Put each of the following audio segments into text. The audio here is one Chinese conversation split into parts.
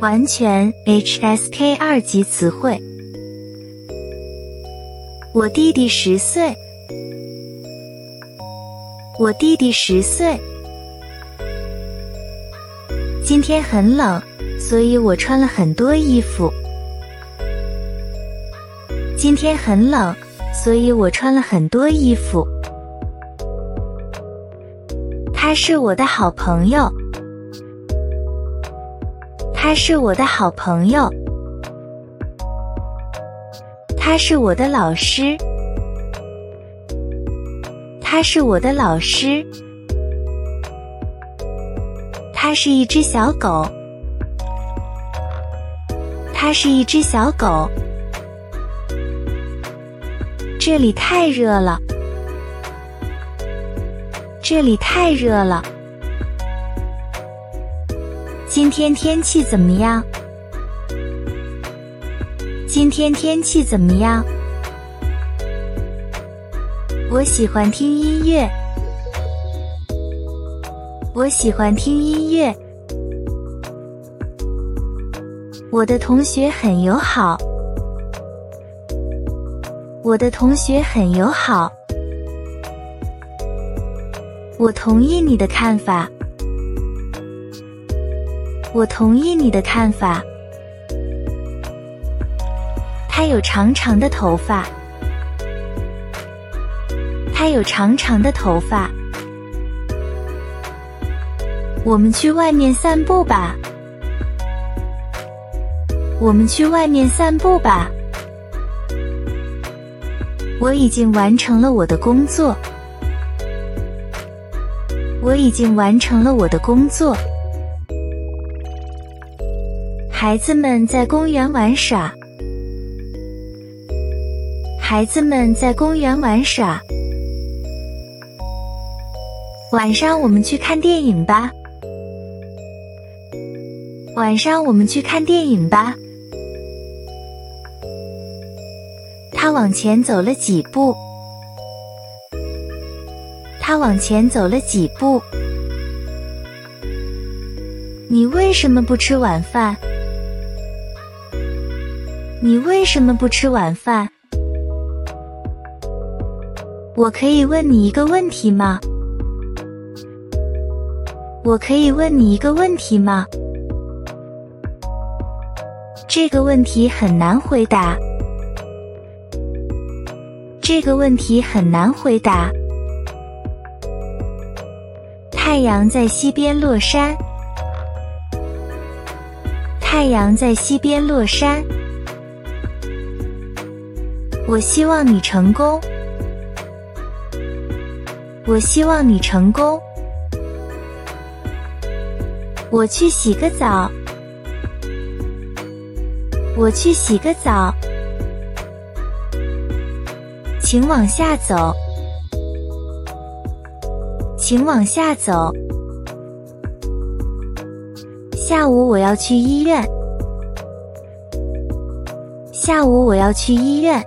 完全 HSK 二级词汇。我弟弟十岁。我弟弟十岁。今天很冷，所以我穿了很多衣服。今天很冷，所以我穿了很多衣服。他是我的好朋友。他是我的好朋友。他是我的老师。他是我的老师。它是一只小狗。它是一只小狗。这里太热了。这里太热了。今天天气怎么样？今天天气怎么样？我喜欢听音乐。我喜欢听音乐。我的同学很友好。我的同学很友好。我同意你的看法。我同意你的看法。他有长长的头发。他有长长的头发。我们去外面散步吧。我们去外面散步吧。我已经完成了我的工作。我已经完成了我的工作。孩子们在公园玩耍。孩子们在公园玩耍。晚上我们去看电影吧。晚上我们去看电影吧。他往前走了几步。他往前走了几步。你为什么不吃晚饭？你为什么不吃晚饭？我可以问你一个问题吗？我可以问你一个问题吗？这个问题很难回答。这个问题很难回答。太阳在西边落山。太阳在西边落山。我希望你成功。我希望你成功。我去洗个澡。我去洗个澡。请往下走。请往下走。下午我要去医院。下午我要去医院。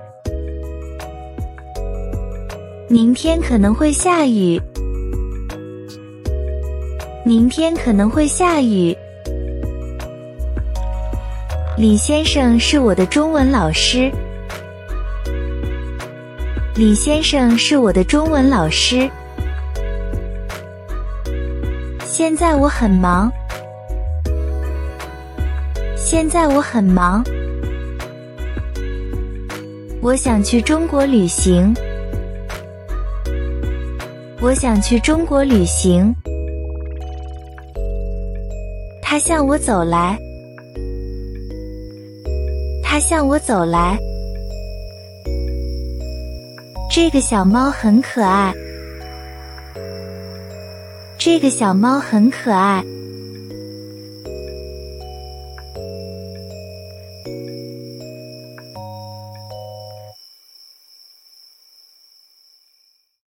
明天可能会下雨。明天可能会下雨。李先生是我的中文老师。李先生是我的中文老师。现在我很忙。现在我很忙。我想去中国旅行。我想去中国旅行。他向我走来。他向我走来。这个小猫很可爱。这个小猫很可爱。